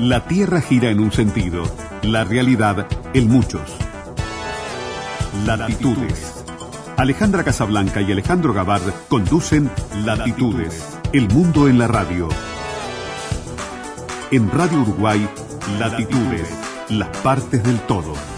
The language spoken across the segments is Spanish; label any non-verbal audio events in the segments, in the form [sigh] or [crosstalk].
La Tierra gira en un sentido, la realidad en muchos. Latitudes. Alejandra Casablanca y Alejandro Gabard conducen Latitudes, el mundo en la radio. En Radio Uruguay, Latitudes, las partes del todo.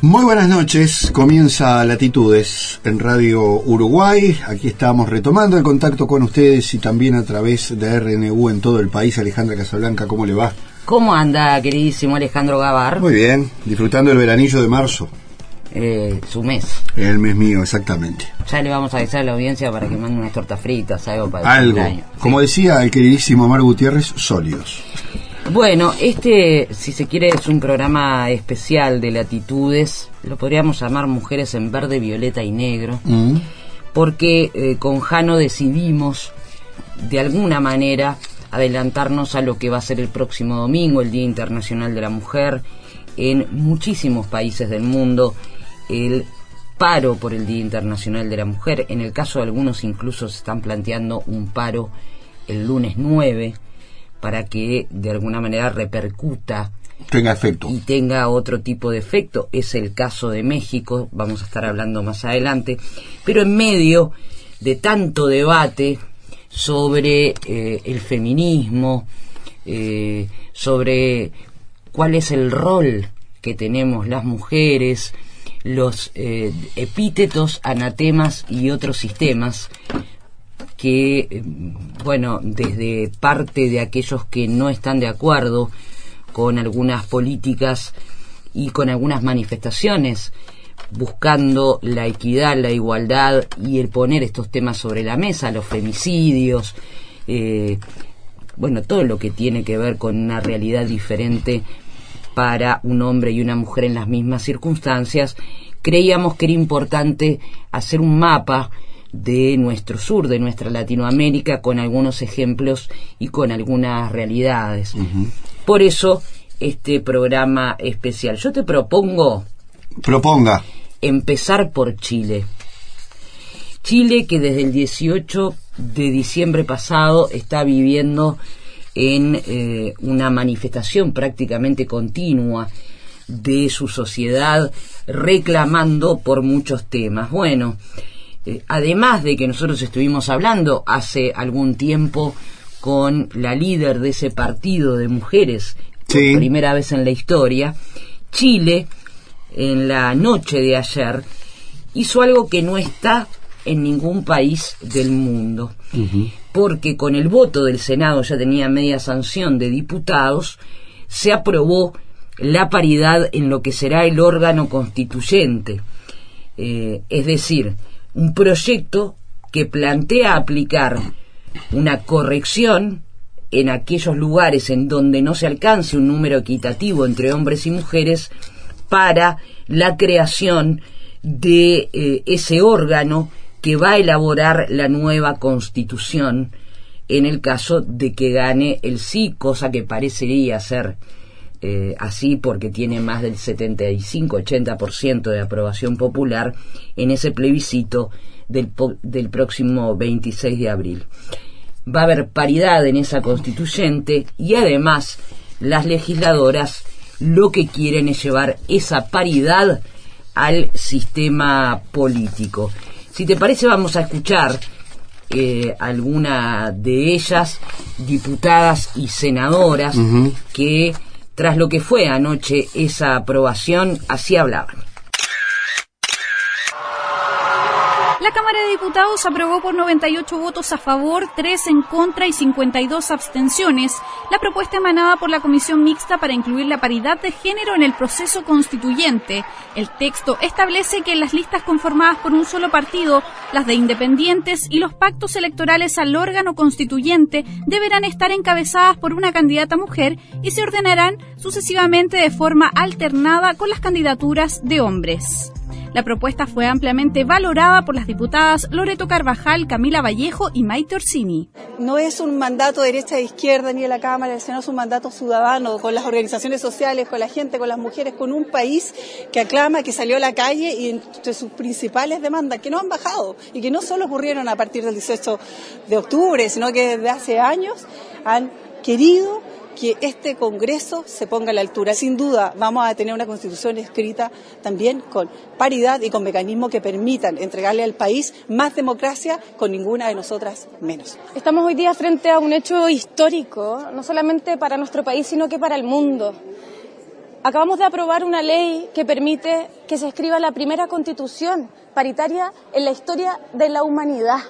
Muy buenas noches, comienza Latitudes en Radio Uruguay. Aquí estamos retomando el contacto con ustedes y también a través de RNU en todo el país. Alejandra Casablanca, ¿cómo le va? ¿Cómo anda, queridísimo Alejandro Gavar? Muy bien, disfrutando el veranillo de marzo. Eh, su mes. El mes mío, exactamente. Ya le vamos a avisar a la audiencia para que mande unas tortas fritas, algo para el Algo, cumpleaños. como decía el queridísimo Omar Gutiérrez, sólidos. Bueno, este, si se quiere, es un programa especial de latitudes. Lo podríamos llamar Mujeres en Verde, Violeta y Negro. Mm. Porque eh, con Jano decidimos, de alguna manera, adelantarnos a lo que va a ser el próximo domingo, el Día Internacional de la Mujer. En muchísimos países del mundo, el paro por el Día Internacional de la Mujer. En el caso de algunos, incluso se están planteando un paro el lunes 9 para que de alguna manera repercuta Tenga efecto. y tenga otro tipo de efecto. Es el caso de México, vamos a estar hablando más adelante, pero en medio de tanto debate sobre eh, el feminismo, eh, sobre cuál es el rol que tenemos las mujeres, los eh, epítetos, anatemas y otros sistemas que, eh, bueno, desde parte de aquellos que no están de acuerdo con algunas políticas y con algunas manifestaciones buscando la equidad, la igualdad y el poner estos temas sobre la mesa, los femicidios, eh, bueno, todo lo que tiene que ver con una realidad diferente para un hombre y una mujer en las mismas circunstancias, creíamos que era importante hacer un mapa de nuestro sur, de nuestra Latinoamérica, con algunos ejemplos y con algunas realidades. Por eso, este programa especial. Yo te propongo Proponga. empezar por Chile. Chile que desde el 18 de diciembre pasado está viviendo en eh, una manifestación prácticamente continua de su sociedad reclamando por muchos temas. Bueno, eh, además de que nosotros estuvimos hablando hace algún tiempo con la líder de ese partido de mujeres, Sí. por primera vez en la historia, Chile, en la noche de ayer, hizo algo que no está en ningún país del mundo, porque con el voto del Senado ya tenía media sanción de diputados, se aprobó la paridad en lo que será el órgano constituyente. Eh, es decir, un proyecto que plantea aplicar una corrección en aquellos lugares en donde no se alcance un número equitativo entre hombres y mujeres para la creación de eh, ese órgano que va a elaborar la nueva constitución en el caso de que gane el sí, cosa que parecería ser eh, así porque tiene más del 75-80% de aprobación popular en ese plebiscito del, del próximo 26 de abril. Va a haber paridad en esa constituyente y además las legisladoras lo que quieren es llevar esa paridad al sistema político. Si te parece vamos a escuchar eh, alguna de ellas, diputadas y senadoras, que tras lo que fue anoche esa aprobación, así hablaban. Cámara de Diputados aprobó por 98 votos a favor, 3 en contra y 52 abstenciones la propuesta emanada por la Comisión Mixta para incluir la paridad de género en el proceso constituyente. El texto establece que en las listas conformadas por un solo partido, las de independientes y los pactos electorales al órgano constituyente deberán estar encabezadas por una candidata mujer y se ordenarán sucesivamente de forma alternada con las candidaturas de hombres. La propuesta fue ampliamente valorada por las diputadas Loreto Carvajal, Camila Vallejo y Maite Orsini. No es un mandato de derecha e izquierda ni de la Cámara, sino es un mandato ciudadano con las organizaciones sociales, con la gente, con las mujeres, con un país que aclama, que salió a la calle y entre sus principales demandas, que no han bajado y que no solo ocurrieron a partir del 18 de octubre, sino que desde hace años han querido que este Congreso se ponga a la altura. Sin duda vamos a tener una constitución escrita también con paridad y con mecanismos que permitan entregarle al país más democracia con ninguna de nosotras menos. Estamos hoy día frente a un hecho histórico, no solamente para nuestro país, sino que para el mundo. Acabamos de aprobar una ley que permite que se escriba la primera constitución paritaria en la historia de la humanidad.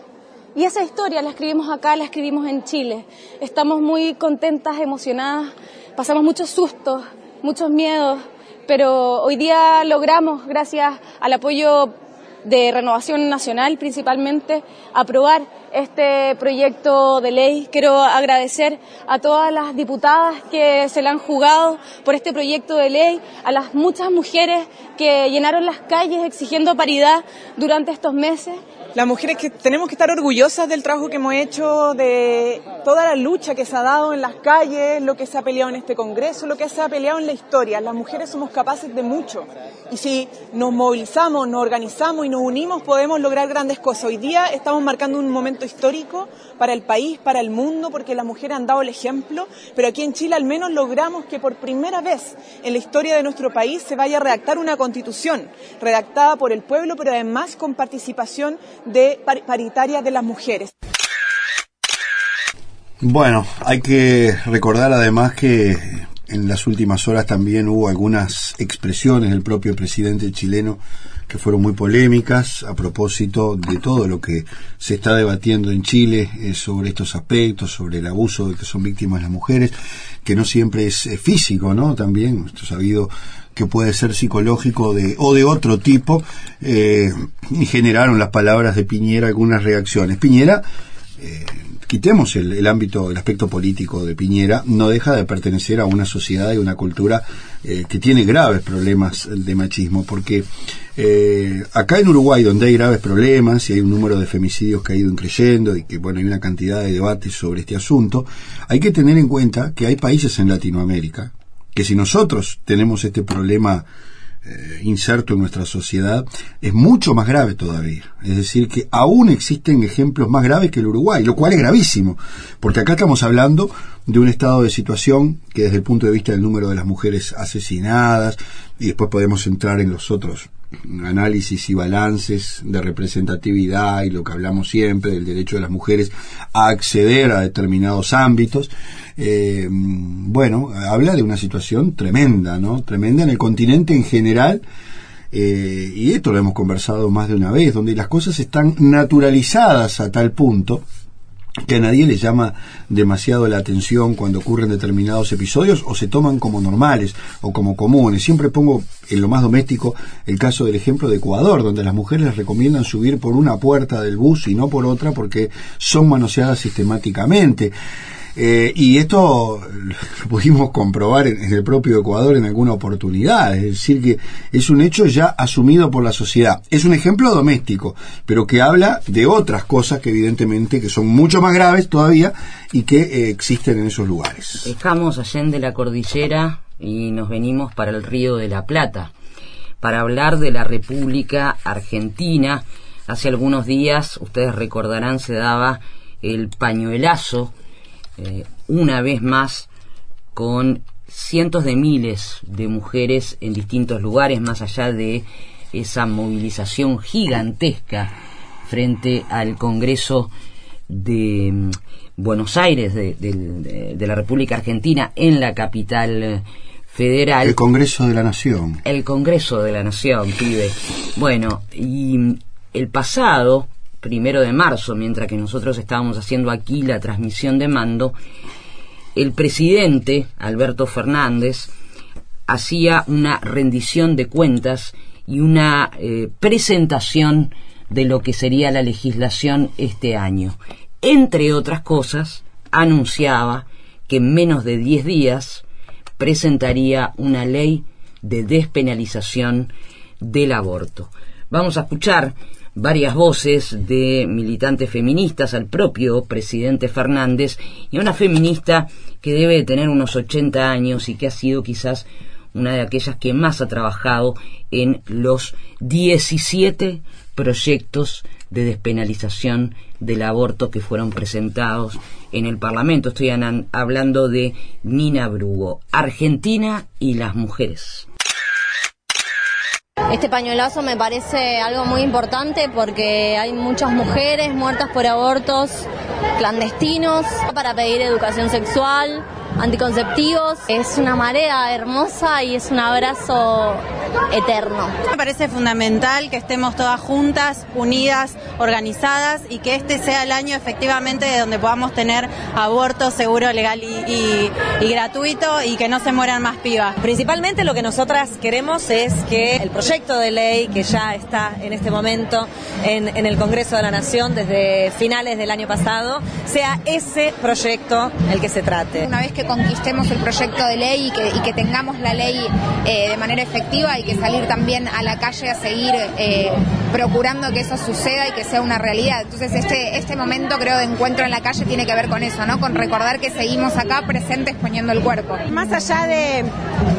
Y esa historia la escribimos acá, la escribimos en Chile. Estamos muy contentas, emocionadas, pasamos muchos sustos, muchos miedos, pero hoy día logramos, gracias al apoyo de Renovación Nacional principalmente, aprobar este proyecto de ley. Quiero agradecer a todas las diputadas que se la han jugado por este proyecto de ley, a las muchas mujeres que llenaron las calles exigiendo paridad durante estos meses las mujeres que tenemos que estar orgullosas del trabajo que hemos hecho, de toda la lucha que se ha dado en las calles, lo que se ha peleado en este Congreso, lo que se ha peleado en la historia. Las mujeres somos capaces de mucho. Y si nos movilizamos, nos organizamos y nos unimos, podemos lograr grandes cosas. Hoy día estamos marcando un momento histórico para el país, para el mundo, porque las mujeres han dado el ejemplo, pero aquí en Chile al menos logramos que por primera vez en la historia de nuestro país se vaya a redactar una constitución, redactada por el pueblo, pero además con participación de paritaria de las mujeres. Bueno, hay que recordar además que en las últimas horas también hubo algunas expresiones del propio presidente chileno que fueron muy polémicas a propósito de todo lo que se está debatiendo en Chile eh, sobre estos aspectos, sobre el abuso de que son víctimas las mujeres, que no siempre es físico, ¿no? También, esto sabido que puede ser psicológico de, o de otro tipo, eh, y generaron las palabras de Piñera algunas reacciones. Piñera, eh, quitemos el, ámbito, el aspecto político de Piñera, no deja de pertenecer a una sociedad y una cultura eh, que tiene graves problemas de machismo, porque acá en Uruguay, donde hay graves problemas y hay un número de femicidios que ha ido creyendo y que bueno, hay una cantidad de debates sobre este asunto, hay que tener en cuenta que hay países en Latinoamérica, que si nosotros tenemos este problema eh, inserto en nuestra sociedad, es mucho más grave todavía. Es decir, que aún existen ejemplos más graves que el Uruguay, lo cual es gravísimo, porque acá estamos hablando de un estado de situación que desde el punto de vista del número de las mujeres asesinadas, y después podemos entrar en los otros análisis y balances de representatividad y lo que hablamos siempre del derecho de las mujeres a acceder a determinados ámbitos, eh, bueno, habla de una situación tremenda, ¿no? Tremenda en el continente en general. Eh, y esto lo hemos conversado más de una vez, donde las cosas están naturalizadas a tal punto que a nadie le llama demasiado la atención cuando ocurren determinados episodios o se toman como normales o como comunes. Siempre pongo en lo más doméstico el caso del ejemplo de Ecuador, donde las mujeres les recomiendan subir por una puerta del bus y no por otra porque son manoseadas sistemáticamente. Eh, y esto lo pudimos comprobar en, el propio Ecuador en alguna oportunidad, es decir, que es un hecho ya asumido por la sociedad. Es un ejemplo doméstico, pero que habla de otras cosas que evidentemente que son mucho más graves todavía y que eh, existen en esos lugares. Estamos de la cordillera y nos venimos para el río de la Plata para hablar de la República Argentina. Hace algunos días, ustedes recordarán, se daba el pañuelazo eh, una vez más con cientos de miles de mujeres en distintos lugares, más allá de esa movilización gigantesca frente al Congreso de mm, Buenos Aires, de, la República Argentina, en la capital federal. El Congreso de la Nación. El Congreso de la Nación, pibe. Bueno, y mm, el pasado primero de marzo, mientras que nosotros estábamos haciendo aquí la transmisión de mando, el presidente, Alberto Fernández, hacía una rendición de cuentas y una eh, presentación de lo que sería la legislación este año. Entre otras cosas, anunciaba que en menos de 10 días presentaría una ley de despenalización del aborto. Vamos a escuchar varias voces de militantes feministas al propio presidente Fernández y a una feminista que debe tener unos 80 años y que ha sido quizás una de aquellas que más ha trabajado en los 17 proyectos de despenalización del aborto que fueron presentados en el Parlamento. Estoy hablando de Nina Brugo, Argentina y las mujeres. Este pañuelazo me parece algo muy importante porque hay muchas mujeres muertas por abortos clandestinos para pedir educación sexual, anticonceptivos. Es una marea hermosa y es un abrazo eterno. Me parece fundamental que estemos todas juntas, unidas, organizadas y que este sea el año efectivamente de donde podamos tener aborto seguro, legal y, gratuito y que no se mueran más pibas. Principalmente lo que nosotras queremos es que el proyecto de ley que ya está en este momento en, en el Congreso de la Nación desde finales del año pasado sea ese proyecto el que se trate. Una vez que conquistemos el proyecto de ley y que, y que tengamos la ley eh, de manera efectiva, hay que salir también a la calle a seguir eh, procurando que eso suceda y que sea una realidad. Entonces este, este momento creo de encuentro en la calle tiene que ver con eso, ¿no? Con recordar que seguimos acá presentes poniendo el cuerpo. Más allá de,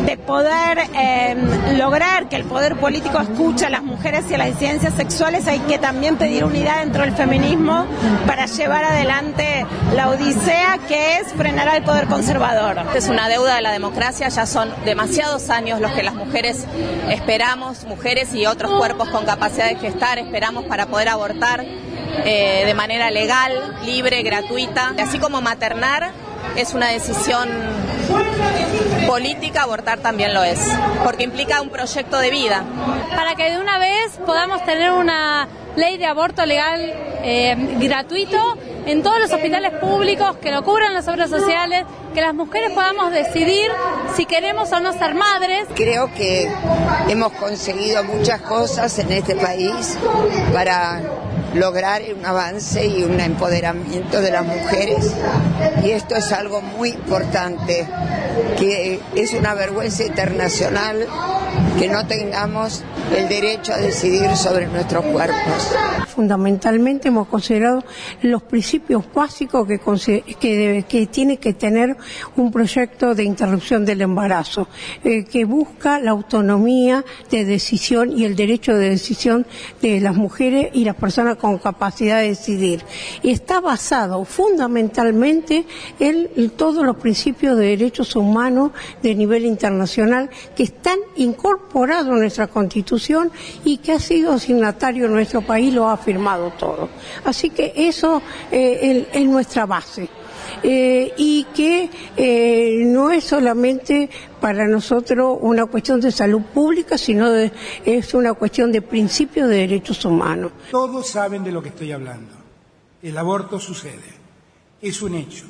de poder eh, lograr que el poder político escuche a las mujeres y a las disidencias sexuales, hay que también pedir unidad dentro del feminismo para llevar adelante la odisea que es frenar al poder conservador. Es una deuda de la democracia, ya son demasiados años los que las mujeres esperamos, mujeres y otros cuerpos con capacidad de gestar, esperamos para poder abortar eh, de manera legal, libre, gratuita, así como maternar es una decisión política, abortar también lo es, porque implica un proyecto de vida. Para que de una vez podamos tener una ley de aborto legal eh, gratuito en todos los hospitales públicos, que lo cubran las obras sociales, que las mujeres podamos decidir si queremos o no ser madres. Creo que hemos conseguido muchas cosas en este país para lograr un avance y un empoderamiento de las mujeres. Y esto es algo muy importante, que es una vergüenza internacional que no tengamos el derecho a decidir sobre nuestros cuerpos. Fundamentalmente hemos considerado los principios básicos que, tiene que tener un proyecto de interrupción del embarazo, eh, que busca la autonomía de decisión y el derecho de decisión de las mujeres y las personas con capacidad de decidir. Y está basado fundamentalmente en todos los principios de derechos humanos de nivel internacional que están incorporados en nuestra Constitución y que ha sido signatario en nuestro país, lo ha firmado todo. Así que eso eh, es nuestra base. Eh, y que eh, no es solamente para nosotros una cuestión de salud pública, sino es una cuestión de principios de derechos humanos. Todos saben de lo que estoy hablando. El aborto sucede, es un hecho.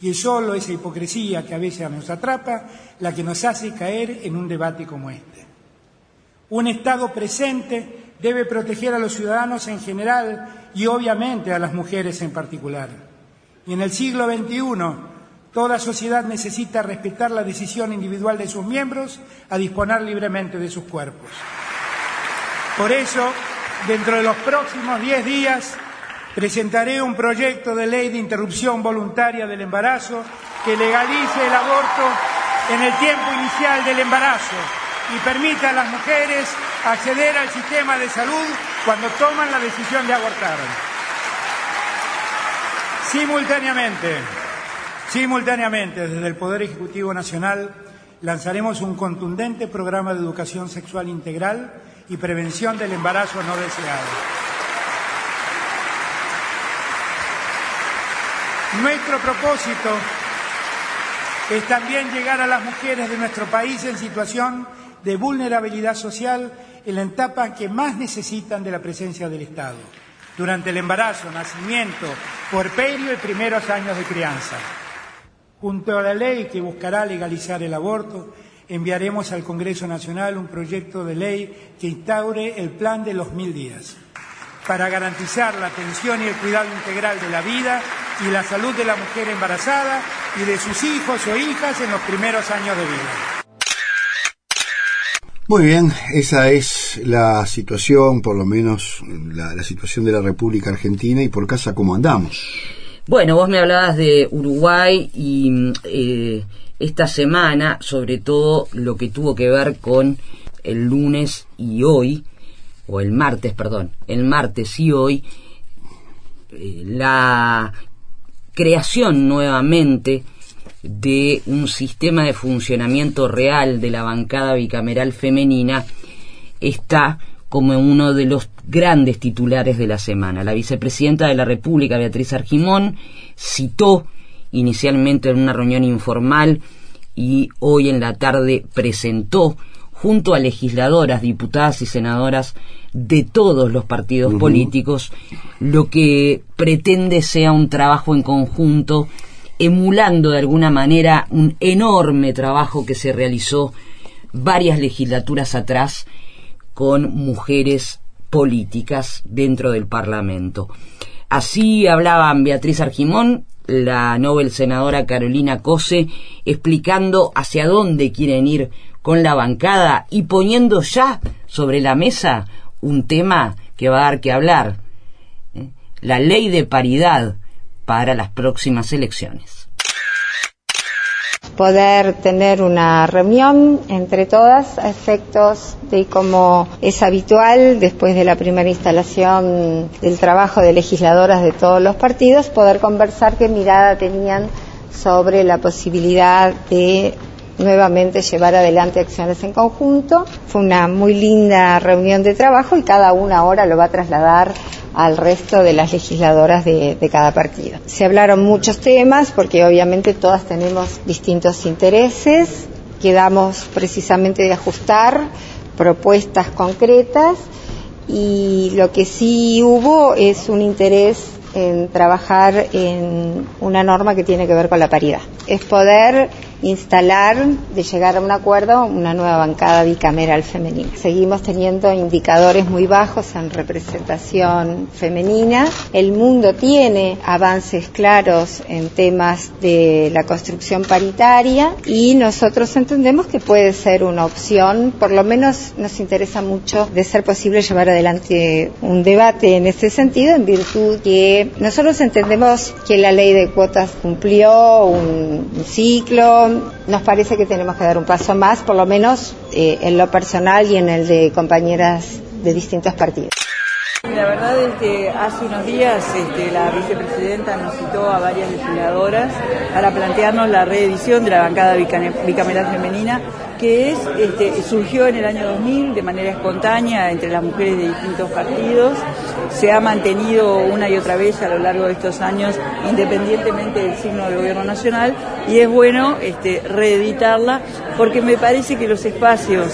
Y es solo esa hipocresía que a veces nos atrapa la que nos hace caer en un debate como este. Un Estado presente debe proteger a los ciudadanos en general y obviamente a las mujeres en particular. Y en el siglo XXI, toda sociedad necesita respetar la decisión individual de sus miembros a disponer libremente de sus cuerpos. Por eso, dentro de los próximos diez días, presentaré un proyecto de ley de interrupción voluntaria del embarazo que legalice el aborto en el tiempo inicial del embarazo y permita a las mujeres acceder al sistema de salud cuando toman la decisión de abortar. Simultáneamente, simultáneamente, desde el Poder Ejecutivo Nacional lanzaremos un contundente programa de educación sexual integral y prevención del embarazo no deseado. Nuestro propósito es también llegar a las mujeres de nuestro país en situación de vulnerabilidad social en la etapa que más necesitan de la presencia del Estado durante el embarazo, nacimiento, puerperio y primeros años de crianza. Junto a la ley que buscará legalizar el aborto, enviaremos al Congreso Nacional un proyecto de ley que instaure el plan de los mil días para garantizar la atención y el cuidado integral de la vida y la salud de la mujer embarazada y de sus hijos o hijas en los primeros años de vida. Muy bien, esa es la situación, por lo menos la, situación de la República Argentina y por casa cómo andamos. Bueno, vos me hablabas de Uruguay y eh, esta semana, sobre todo lo que tuvo que ver con el lunes y hoy, o el martes, perdón, el martes y hoy, eh, la creación nuevamente de un sistema de funcionamiento real de la bancada bicameral femenina está como uno de los grandes titulares de la semana. La vicepresidenta de la República, Beatriz Argimón, citó inicialmente en una reunión informal y hoy en la tarde presentó junto a legisladoras, diputadas y senadoras de todos los partidos políticos, lo que pretende sea un trabajo en conjunto, emulando de alguna manera un enorme trabajo que se realizó varias legislaturas atrás con mujeres políticas dentro del Parlamento. Así hablaban Beatriz Argimón, la Nobel senadora Carolina Cose, explicando hacia dónde quieren ir con la bancada y poniendo ya sobre la mesa un tema que va a dar que hablar, ¿eh? la ley de paridad para las próximas elecciones. Poder tener una reunión entre todas a efectos de como es habitual después de la primera instalación del trabajo de legisladoras de todos los partidos, poder conversar qué mirada tenían sobre la posibilidad de nuevamente llevar adelante acciones en conjunto. Fue una muy linda reunión de trabajo y cada una ahora lo va a trasladar al resto de las legisladoras de, cada partido. Se hablaron muchos temas porque obviamente todas tenemos distintos intereses, quedamos precisamente de ajustar propuestas concretas y lo que sí hubo es un interés en trabajar en una norma que tiene que ver con la paridad. Es poder instalar, de llegar a un acuerdo, una nueva bancada bicameral femenina. Seguimos teniendo indicadores muy bajos en representación femenina. El mundo tiene avances claros en temas de la construcción paritaria y nosotros entendemos que puede ser una opción, por lo menos nos interesa mucho de ser posible llevar adelante un debate en este sentido en virtud que nosotros entendemos que la ley de cuotas cumplió un ciclo, nos parece que tenemos que dar un paso más, por lo menos eh, en lo personal y en el de compañeras de distintos partidos. La verdad es que hace unos días este, la vicepresidenta nos citó a varias legisladoras para plantearnos la reedición de la bancada bicameral femenina que es, este, surgió en el año 2000 de manera espontánea entre las mujeres de distintos partidos, se ha mantenido una y otra vez a lo largo de estos años independientemente del signo del gobierno nacional y es bueno este, reeditarla porque me parece que los espacios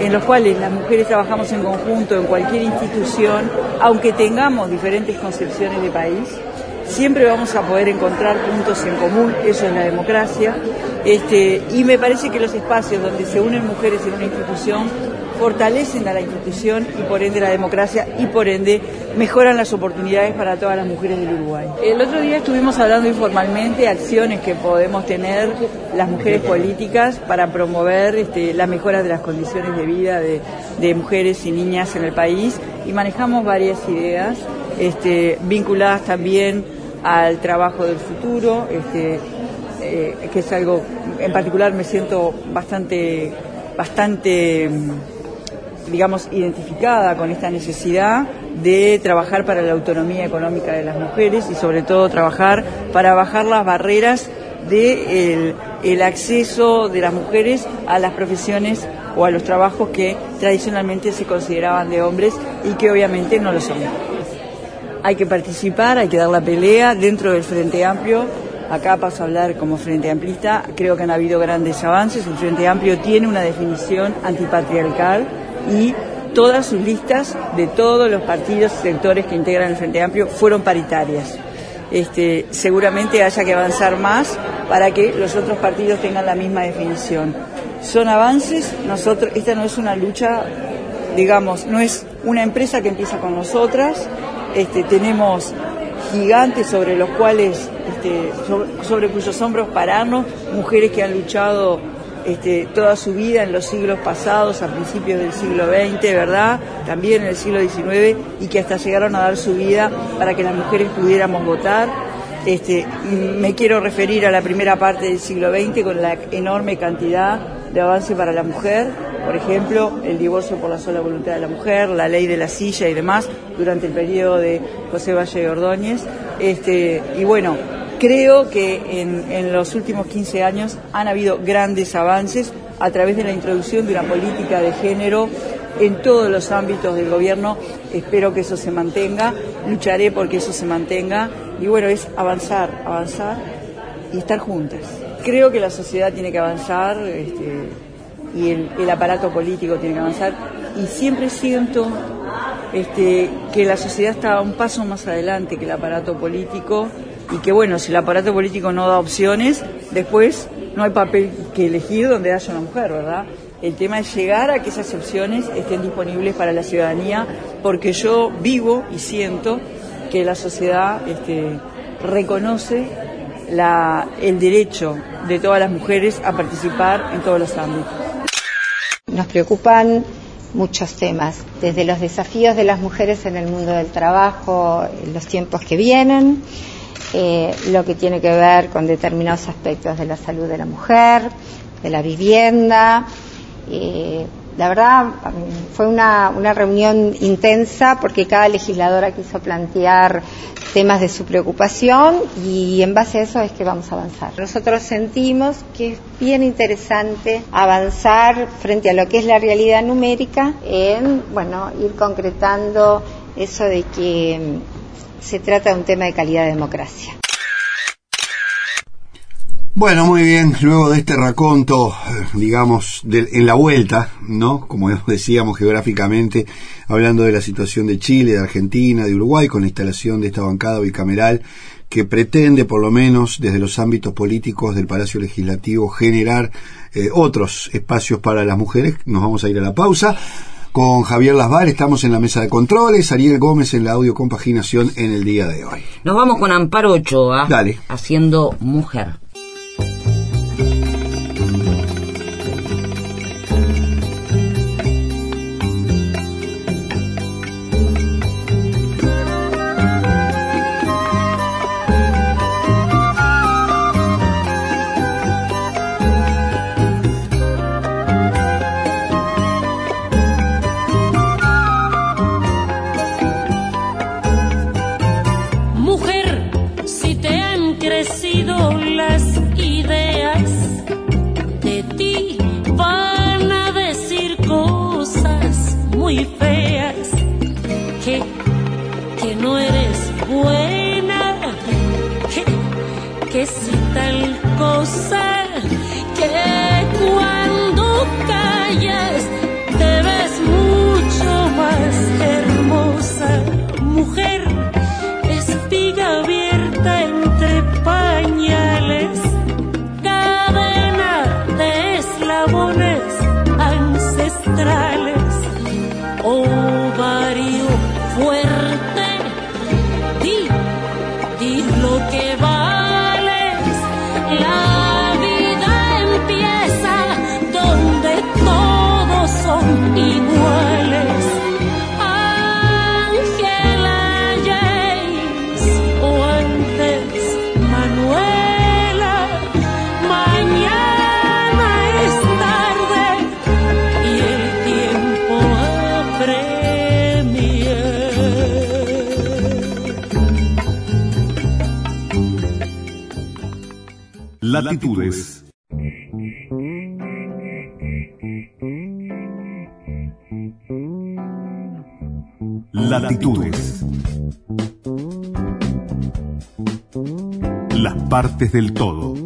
en los cuales las mujeres trabajamos en conjunto en cualquier institución, aunque tengamos diferentes concepciones de país, siempre vamos a poder encontrar puntos en común, eso es la democracia, este, y me parece que los espacios donde se unen mujeres en una institución fortalecen a la institución y por ende la democracia y por ende mejoran las oportunidades para todas las mujeres del Uruguay. El otro día estuvimos hablando informalmente de acciones que podemos tener las mujeres políticas para promover este, la mejora de las condiciones de vida de, mujeres y niñas en el país y manejamos varias ideas este, vinculadas también al trabajo del futuro, este, que es algo en particular me siento bastante, bastante, mm, digamos, identificada con esta necesidad de trabajar para la autonomía económica de las mujeres y sobre todo trabajar para bajar las barreras de el acceso de las mujeres a las profesiones o a los trabajos que tradicionalmente se consideraban de hombres y que obviamente no lo son hay que participar, hay que dar la pelea dentro del Frente Amplio. Acá paso a hablar como Frente Amplista. Creo que han habido grandes avances. El Frente Amplio tiene una definición antipatriarcal y todas sus listas de todos los partidos y sectores que integran el Frente Amplio fueron paritarias. Este, seguramente haya que avanzar más para que los otros partidos tengan la misma definición. Son avances, nosotros, esta no es una lucha, digamos, no es una empresa que empieza con nosotras, este, tenemos gigantes sobre los cuales, este, sobre, cuyos hombros pararnos, mujeres que han luchado este, toda su vida en los siglos pasados, a principios del siglo XX, ¿verdad? También en el siglo XIX, y que hasta llegaron a dar su vida para que las mujeres pudiéramos votar. Este, me quiero referir a la primera parte del siglo XX con la enorme cantidad de avance para la mujer, por ejemplo, el divorcio por la sola voluntad de la mujer, la ley de la silla y demás, durante el periodo de José Valle Ordóñez. Este, y bueno, creo que en, en los últimos 15 años han habido grandes avances a través de la introducción de una política de género en todos los ámbitos del gobierno. Espero que eso se mantenga, lucharé porque eso se mantenga. Y bueno, es avanzar, avanzar y estar juntas. Creo que la sociedad tiene que avanzar este, y el, aparato político tiene que avanzar. Y siempre siento este, que la sociedad está un paso más adelante que el aparato político y que bueno, si el aparato político no da opciones, después no hay papel que elegir donde haya una mujer, ¿verdad? El tema es llegar a que esas opciones estén disponibles para la ciudadanía, porque yo vivo y siento que la sociedad este, reconoce la, el derecho de todas las mujeres a participar en todos los ámbitos. Nos preocupan muchos temas, desde los desafíos de las mujeres en el mundo del trabajo, los tiempos que vienen, eh, lo que tiene que ver con determinados aspectos de la salud de la mujer, de la vivienda. Eh, la verdad fue una, una reunión intensa porque cada legisladora quiso plantear temas de su preocupación y en base a eso es que vamos a avanzar. Nosotros sentimos que es bien interesante avanzar frente a lo que es la realidad numérica en, bueno, ir concretando eso de que se trata de un tema de calidad de democracia. Bueno, muy bien, luego de este raconto, digamos, de, en la vuelta, ¿no? Como [laughs] decíamos geográficamente, hablando de la situación de Chile, de Argentina, de Uruguay, con la instalación de esta bancada bicameral que pretende, por lo menos desde los ámbitos políticos del Palacio Legislativo, generar eh, otros espacios para las mujeres. Nos vamos a ir a la pausa con Javier Lasval, estamos en la mesa de controles, Ariel Gómez en la audio compaginación en el día de hoy. Nos vamos con Amparo Ochoa, Dale. haciendo mujer. Latitudes. Latitudes. Las partes del todo.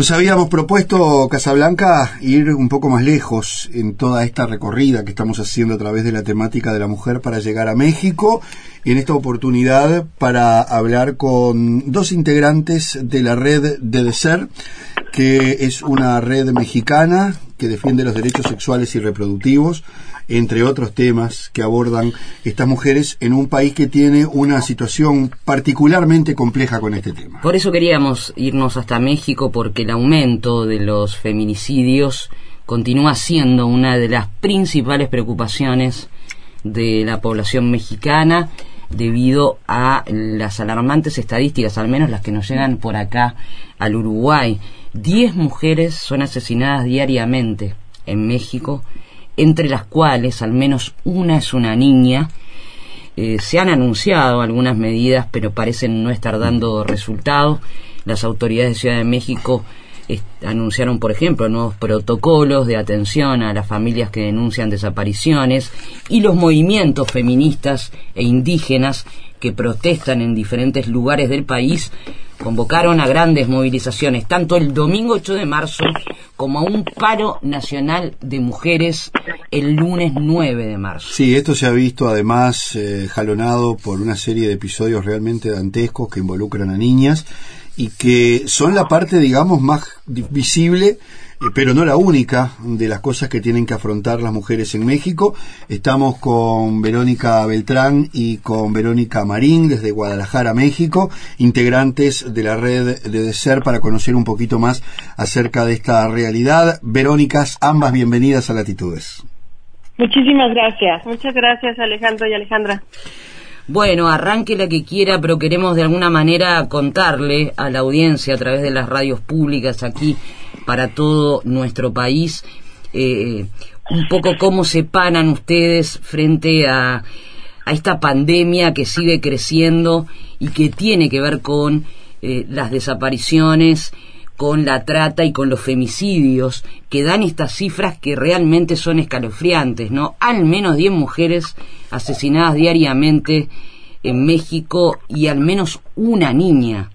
Nos habíamos propuesto, Casablanca, ir un poco más lejos en toda esta recorrida que estamos haciendo a través de la temática de la mujer para llegar a México. Y en esta oportunidad para hablar con dos integrantes de la red de DESER, que es una red mexicana que defiende los derechos sexuales y reproductivos, entre otros temas que abordan estas mujeres en un país que tiene una situación particularmente compleja con este tema. Por eso queríamos irnos hasta México, porque el aumento de los feminicidios continúa siendo una de las principales preocupaciones de la población mexicana debido a las alarmantes estadísticas, al menos las que nos llegan por acá al Uruguay. Diez mujeres son asesinadas diariamente en México, entre las cuales al menos una es una niña. Eh, se han anunciado algunas medidas, pero parecen no estar dando resultados. Las autoridades de Ciudad de México anunciaron, por ejemplo, nuevos protocolos de atención a las familias que denuncian desapariciones y los movimientos feministas e indígenas que protestan en diferentes lugares del país convocaron a grandes movilizaciones, tanto el domingo 8 de marzo como a un paro nacional de mujeres el lunes 9 de marzo. Sí, esto se ha visto además eh, jalonado por una serie de episodios realmente dantescos que involucran a niñas y que son la parte, digamos, más visible, eh, pero no la única, de las cosas que tienen que afrontar las mujeres en México. Estamos con Verónica Beltrán y con Verónica Marín desde Guadalajara, México, integrantes de la red de DESER para conocer un poquito más acerca de esta realidad. Verónicas, ambas bienvenidas a Latitudes. Muchísimas gracias. Muchas gracias Alejandro y Alejandra. Bueno, arranque la que quiera, pero queremos de alguna manera contarle a la audiencia a través de las radios públicas aquí para todo nuestro país eh, un poco cómo se panan ustedes frente a, a, esta pandemia que sigue creciendo y que tiene que ver con eh, las desapariciones, con la trata y con los femicidios que dan estas cifras que realmente son escalofriantes, ¿no? Al menos 10 mujeres asesinadas diariamente en México y al menos una niña.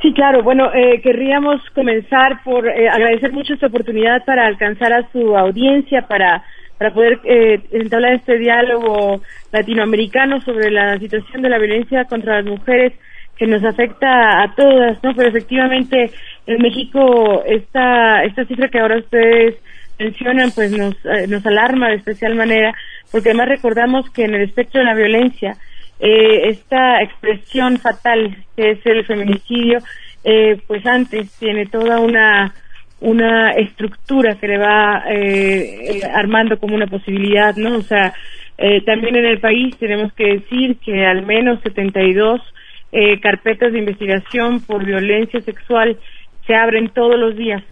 Sí, claro. Bueno, eh, querríamos comenzar por eh, agradecer mucho esta oportunidad para alcanzar a su audiencia, para, para poder eh, entablar este diálogo latinoamericano sobre la situación de la violencia contra las mujeres que nos afecta a todas, ¿no? Pero efectivamente en México esta, esta cifra que ahora ustedes mencionan pues nos, eh, nos alarma de especial manera porque además recordamos que en el espectro de la violencia eh, esta expresión fatal que es el feminicidio eh, pues antes tiene toda una una estructura que le va armando como una posibilidad no o sea también en el país tenemos que decir que al menos 72 carpetas de investigación por violencia sexual se abren todos los días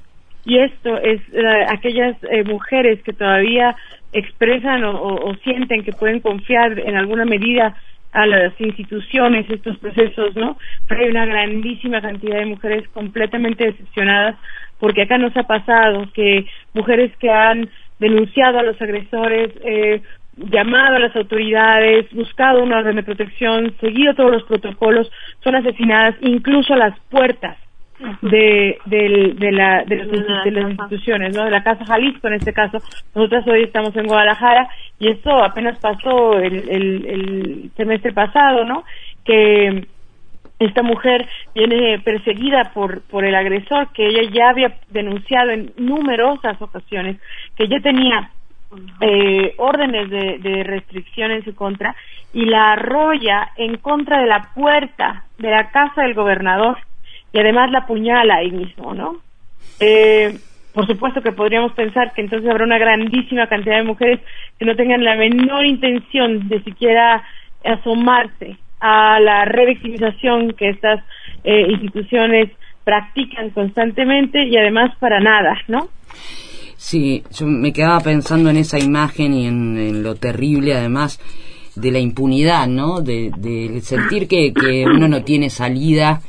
y esto es eh, aquellas eh, mujeres que todavía expresan o, sienten que pueden confiar en alguna medida a las instituciones estos procesos, ¿no? Pero hay una grandísima cantidad de mujeres completamente decepcionadas porque acá nos ha pasado que mujeres que han denunciado a los agresores, eh, llamado a las autoridades, buscado una orden de protección, seguido todos los protocolos, son asesinadas incluso a las puertas de, de, la, de, las instituciones, ¿no? De la Casa Jalisco en este caso. Nosotras hoy estamos en Guadalajara y esto apenas pasó el, el, semestre pasado, ¿no? Que esta mujer viene perseguida por, por el agresor que ella ya había denunciado en numerosas ocasiones, que ya tenía eh, órdenes de, de restricción en su contra y la arrolla en contra de la puerta de la casa del gobernador y además la puñala ahí mismo, ¿no? Eh, por supuesto que podríamos pensar que entonces habrá una grandísima cantidad de mujeres que no tengan la menor intención de siquiera asomarse a la revictimización que estas eh, instituciones practican constantemente y además para nada, ¿no? Sí, yo me quedaba pensando en esa imagen y en, lo terrible además de la impunidad, ¿no? De, sentir que, que uno no tiene salida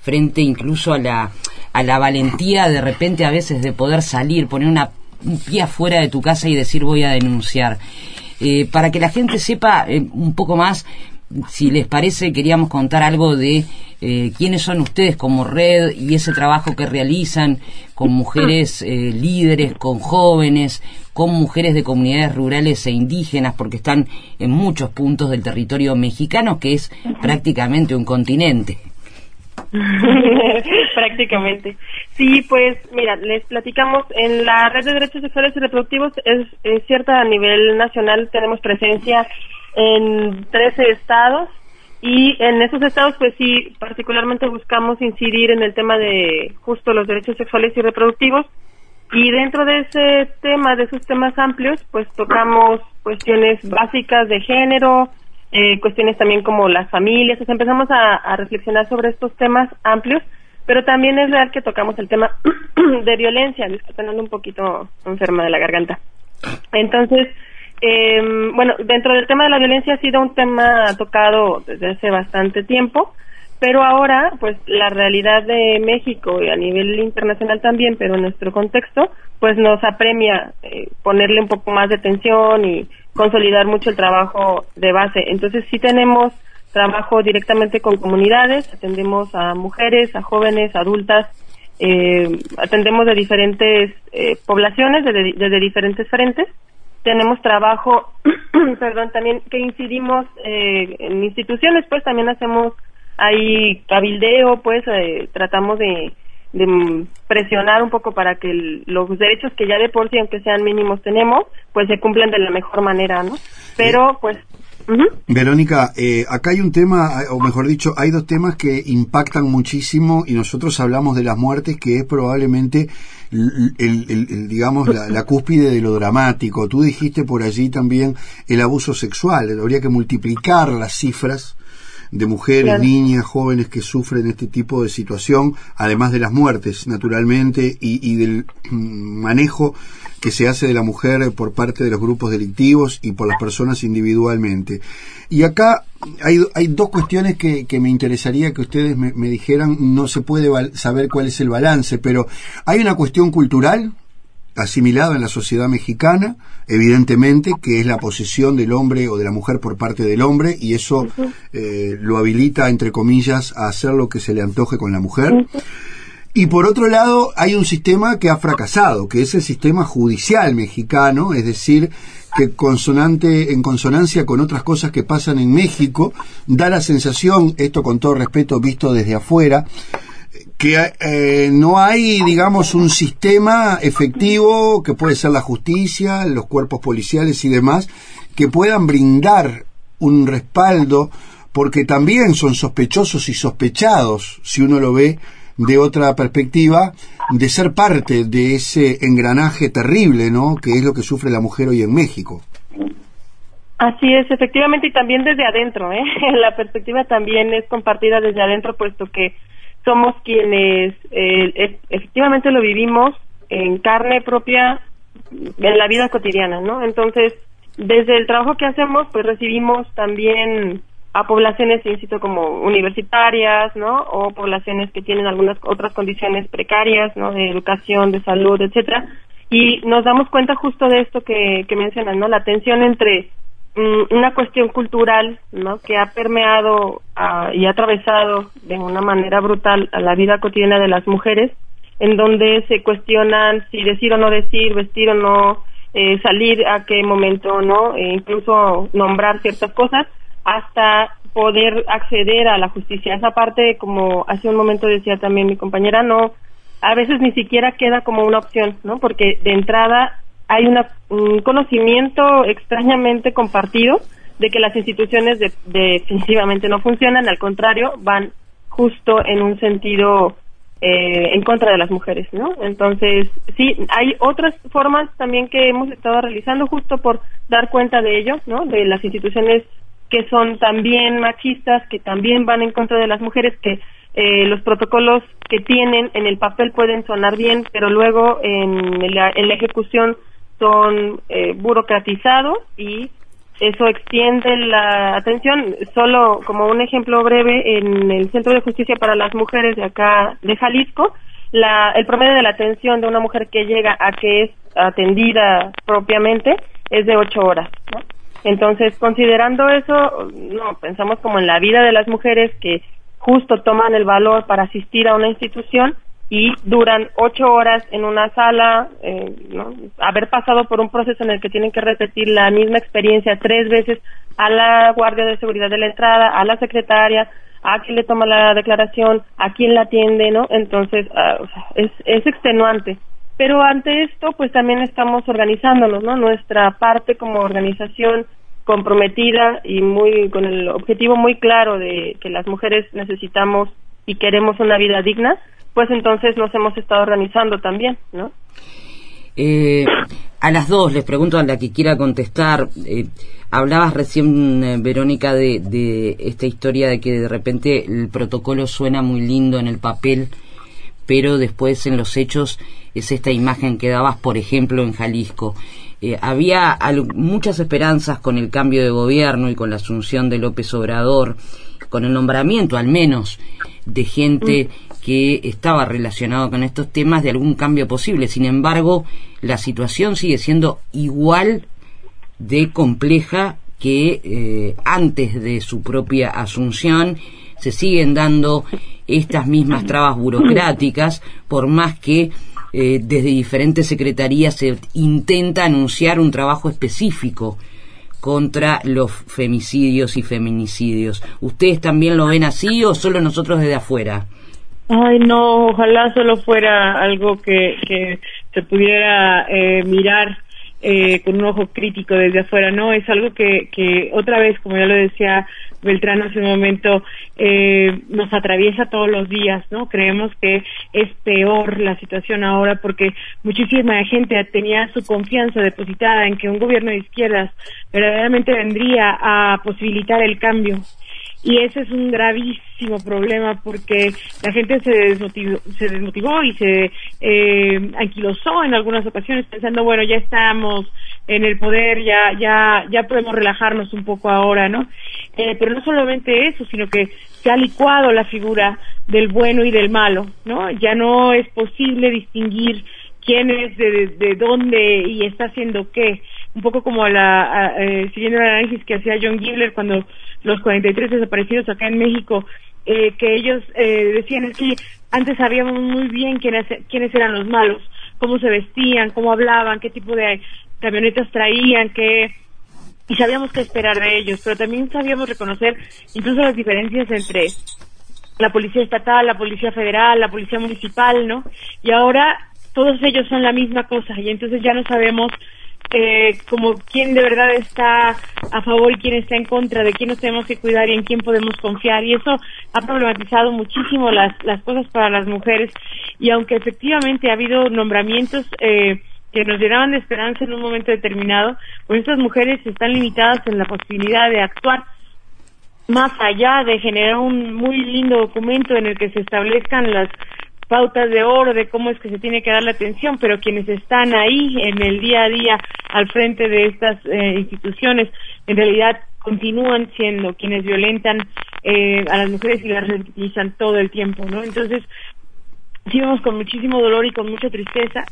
frente incluso a la, a la valentía de repente a veces de poder salir, poner una, un pie afuera de tu casa y decir voy a denunciar. Eh, para que la gente sepa eh, un poco más, si les parece, queríamos contar algo de eh, quiénes son ustedes como red y ese trabajo que realizan con mujeres líderes, con jóvenes, con mujeres de comunidades rurales e indígenas, porque están en muchos puntos del territorio mexicano, que es prácticamente un continente. [laughs] Prácticamente. Sí, pues mira, les platicamos, en la red de derechos sexuales y reproductivos es, es cierta a nivel nacional, tenemos presencia en 13 estados. Y en esos estados pues sí, particularmente buscamos incidir en el tema de justo los derechos sexuales y reproductivos. Y dentro de ese tema, de esos temas amplios, pues tocamos cuestiones básicas de género, eh, cuestiones también como las familias, o empezamos a, reflexionar sobre estos temas amplios, pero también es real que tocamos el tema [clears throat] de violencia, disculpen, un poquito enferma de la garganta. Entonces, eh, bueno, dentro del tema de la violencia ha sido un tema tocado desde hace bastante tiempo, pero ahora, pues la realidad de México y a nivel internacional también, pero en nuestro contexto, pues nos apremia eh, ponerle un poco más de atención y consolidar mucho el trabajo de base. Entonces sí tenemos trabajo directamente con comunidades, atendemos a mujeres, a jóvenes, adultas, eh, atendemos de diferentes eh, poblaciones, desde, desde diferentes frentes. Tenemos trabajo, [clears throat] perdón, también que incidimos eh, en instituciones, pues también hacemos ahí cabildeo, pues eh, tratamos de, presionar un poco para que los derechos que ya de por sí, aunque sean mínimos, tenemos, pues se cumplan de la mejor manera, ¿no? Pero, pues... Verónica, eh, acá hay un tema, o mejor dicho, hay dos temas que impactan muchísimo y nosotros hablamos de las muertes, que es probablemente, el, digamos, la, la, cúspide de lo dramático. Tú dijiste por allí también el abuso sexual, habría que multiplicar las cifras de mujeres, niñas, jóvenes que sufren este tipo de situación, además de las muertes, naturalmente, y, del mm, manejo que se hace de la mujer por parte de los grupos delictivos y por las personas individualmente. Y acá hay, hay dos cuestiones que, que, me interesaría que ustedes me, me dijeran, no se puede saber cuál es el balance, pero hay una cuestión cultural asimilado en la sociedad mexicana, evidentemente, que es la posesión del hombre o de la mujer por parte del hombre, y eso eh, lo habilita, entre comillas, a hacer lo que se le antoje con la mujer. Y por otro lado, hay un sistema que ha fracasado, que es el sistema judicial mexicano, es decir, que consonante, en consonancia con otras cosas que pasan en México, da la sensación, esto con todo respeto visto desde afuera, que eh, no hay, digamos, un sistema efectivo que puede ser la justicia, los cuerpos policiales y demás, que puedan brindar un respaldo, porque también son sospechosos y sospechados, si uno lo ve de otra perspectiva, de ser parte de ese engranaje terrible, ¿no? Que es lo que sufre la mujer hoy en México. Así es, efectivamente, y también desde adentro, ¿eh? [laughs] La perspectiva también es compartida desde adentro, puesto que somos quienes eh, efectivamente lo vivimos en carne propia en la vida cotidiana, ¿no? Entonces, desde el trabajo que hacemos, pues recibimos también a poblaciones, insisto, como universitarias, ¿no? O poblaciones que tienen algunas otras condiciones precarias, ¿no? De educación, de salud, etcétera. Y nos damos cuenta justo de esto que, que mencionan, ¿no? La tensión entre Mm, una cuestión cultural ¿no? que ha permeado y ha atravesado de una manera brutal a la vida cotidiana de las mujeres, en donde se cuestionan si decir o no decir, vestir o no, eh, salir a qué momento no, e incluso nombrar ciertas cosas, hasta poder acceder a la justicia. Esa parte, como hace un momento decía también mi compañera, no, a veces ni siquiera queda como una opción, ¿no? Porque de entrada hay un conocimiento extrañamente compartido de que las instituciones definitivamente no funcionan, al contrario, van justo en un sentido eh, en contra de las mujeres, ¿no? Entonces, sí, hay otras formas también que hemos estado realizando justo por dar cuenta de ello, ¿no? De las instituciones que son también machistas, que también van en contra de las mujeres, que eh, los protocolos que tienen en el papel pueden sonar bien, pero luego en la ejecución son eh, burocratizados y eso extiende la atención. Solo como un ejemplo breve, en el Centro de Justicia para las Mujeres de acá de Jalisco, la, el promedio de la atención de una mujer que llega a que es atendida propiamente es de ocho horas. Entonces, considerando eso, no pensamos como en la vida de las mujeres que justo toman el valor para asistir a una institución y duran ocho horas en una sala, eh, ¿no? haber pasado por un proceso en el que tienen que repetir la misma experiencia tres veces a la guardia de seguridad de la entrada, a la secretaria, a quién le toma la declaración, a quién la atiende, ¿no? Entonces, ah, es, es extenuante. Pero ante esto, pues también estamos organizándonos, ¿no? Nuestra parte como organización comprometida y muy con el objetivo muy claro de que las mujeres necesitamos y queremos una vida digna, pues entonces nos hemos estado organizando también, ¿no? Eh, a las dos les pregunto a la que quiera contestar. Eh, hablabas recién, eh, Verónica, de, de, esta historia de que de repente el protocolo suena muy lindo en el papel, pero después en los hechos es esta imagen que dabas, por ejemplo, en Jalisco. Eh, había muchas esperanzas con el cambio de gobierno y con la asunción de López Obrador, con el nombramiento al menos de gente mm. que estaba relacionado con estos temas de algún cambio posible. Sin embargo, la situación sigue siendo igual de compleja que eh, antes de su propia asunción se siguen dando estas mismas trabas burocráticas por más que eh, desde diferentes secretarías se intenta anunciar un trabajo específico contra los femicidios y feminicidios. ¿Ustedes también lo ven así o solo nosotros desde afuera? Ay, no, ojalá solo fuera algo que, que se pudiera eh, mirar eh, con un ojo crítico desde afuera, ¿no? Es algo que, que otra vez, como ya lo decía Beltrán hace un momento, eh, nos atraviesa todos los días, ¿no? Creemos que es peor la situación ahora porque muchísima gente tenía su confianza depositada en que un gobierno de izquierdas verdaderamente vendría a posibilitar el cambio y ese es un gravísimo problema porque la gente se desmotivó, se desmotivó y se eh, anquilosó en algunas ocasiones pensando bueno ya estamos en el poder ya ya ya podemos relajarnos un poco ahora no eh, pero no solamente eso sino que se ha licuado la figura del bueno y del malo no ya no es posible distinguir quién es de, de, dónde y está haciendo qué. Un poco como la eh, siguiendo el análisis que hacía John Gibler cuando los 43 desaparecidos acá en México, eh, que ellos eh, decían es que antes sabíamos muy bien quiénes, quiénes eran los malos, cómo se vestían, cómo hablaban, qué tipo de camionetas traían, qué y sabíamos qué esperar de ellos, pero también sabíamos reconocer incluso las diferencias entre la policía estatal, la policía federal, la policía municipal, ¿no? Y ahora todos ellos son la misma cosa y entonces ya no sabemos eh, como quién de verdad está a favor y quién está en contra, de quién nos tenemos que cuidar y en quién podemos confiar. Y eso ha problematizado muchísimo las, las cosas para las mujeres. Y aunque efectivamente ha habido nombramientos eh, que nos llenaban de esperanza en un momento determinado, pues estas mujeres están limitadas en la posibilidad de actuar más allá de generar un muy lindo documento en el que se establezcan las pautas de oro de cómo es que se tiene que dar la atención, pero quienes están ahí en el día a día al frente de estas eh, instituciones, en realidad continúan siendo quienes violentan eh, a las mujeres y las revictimizan todo el tiempo, ¿no? Entonces, sí con muchísimo dolor y con mucha tristeza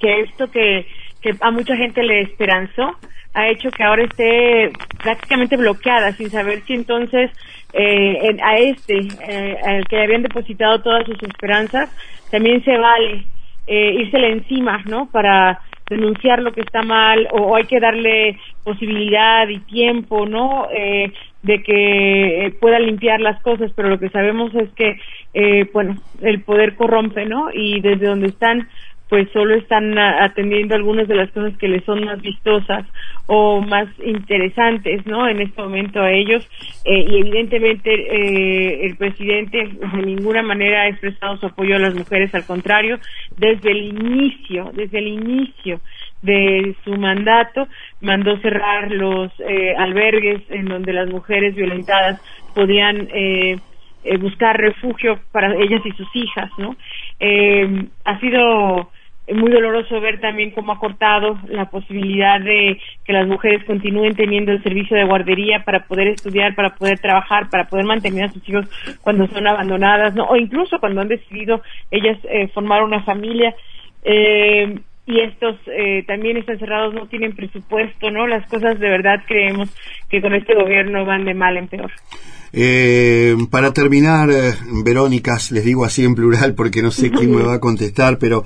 que esto que, que a mucha gente le esperanzó ha hecho que ahora esté prácticamente bloqueada sin saber si entonces eh, a este, eh, al que habían depositado todas sus esperanzas, también se vale eh, írsele encima, ¿no? Para denunciar lo que está mal o, hay que darle posibilidad y tiempo, ¿no? Eh, de que eh, pueda limpiar las cosas, pero lo que sabemos es que, eh, bueno, el poder corrompe, ¿no? Y desde donde están pues solo están atendiendo algunas de las cosas que les son más vistosas o más interesantes, ¿no? En este momento a ellos eh, y evidentemente eh, el presidente de ninguna manera ha expresado su apoyo a las mujeres, al contrario, desde el inicio, desde el inicio de su mandato mandó cerrar los eh, albergues en donde las mujeres violentadas podían buscar refugio para ellas y sus hijas, ¿no? ha sido muy doloroso ver también cómo ha cortado la posibilidad de que las mujeres continúen teniendo el servicio de guardería para poder estudiar, para poder trabajar, para poder mantener a sus hijos cuando son abandonadas, ¿no? O incluso cuando han decidido ellas eh, formar una familia. Eh, y estos eh, también están cerrados, no tienen presupuesto, ¿no? Las cosas de verdad creemos que con este gobierno van de mal en peor. Eh, para terminar, eh, Verónicas, les digo así en plural porque no sé quién me va a contestar, pero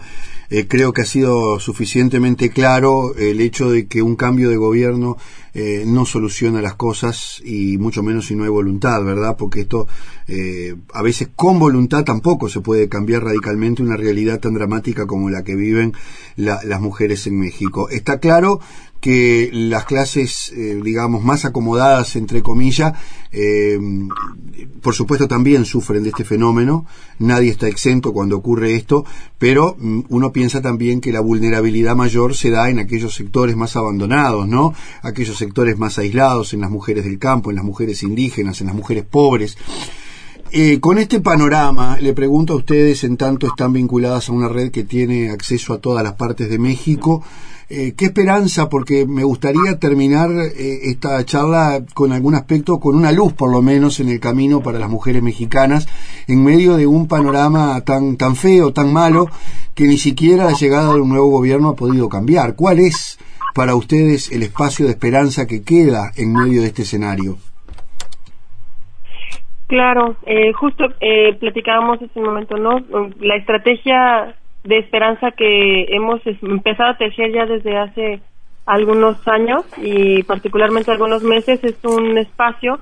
eh, creo que ha sido suficientemente claro el hecho de que un cambio de gobierno eh, no soluciona las cosas y mucho menos si no hay voluntad, ¿verdad? Porque esto eh, a veces con voluntad tampoco se puede cambiar radicalmente una realidad tan dramática como la que viven las mujeres en México. Está claro que las clases, eh, digamos, más acomodadas, entre comillas, eh, por supuesto también sufren de este fenómeno, nadie está exento cuando ocurre esto, pero mm, uno piensa también que la vulnerabilidad mayor se da en aquellos sectores más abandonados, ¿no? Aquellos sectores más aislados, en las mujeres del campo, en las mujeres indígenas, en las mujeres pobres. Eh, con este panorama, le pregunto a ustedes, en tanto están vinculadas a una red que tiene acceso a todas las partes de México, eh, ¿Qué esperanza? Porque me gustaría terminar eh, esta charla con algún aspecto, con una luz por lo menos en el camino para las mujeres mexicanas, en medio de un panorama tan, tan feo, tan malo, que ni siquiera la llegada de un nuevo gobierno ha podido cambiar. ¿Cuál es para ustedes el espacio de esperanza que queda en medio de este escenario? Claro, eh, justo eh, platicábamos hace un momento, ¿no? La estrategia de esperanza que hemos empezado a tejer ya desde hace algunos años y particularmente algunos meses. Es un espacio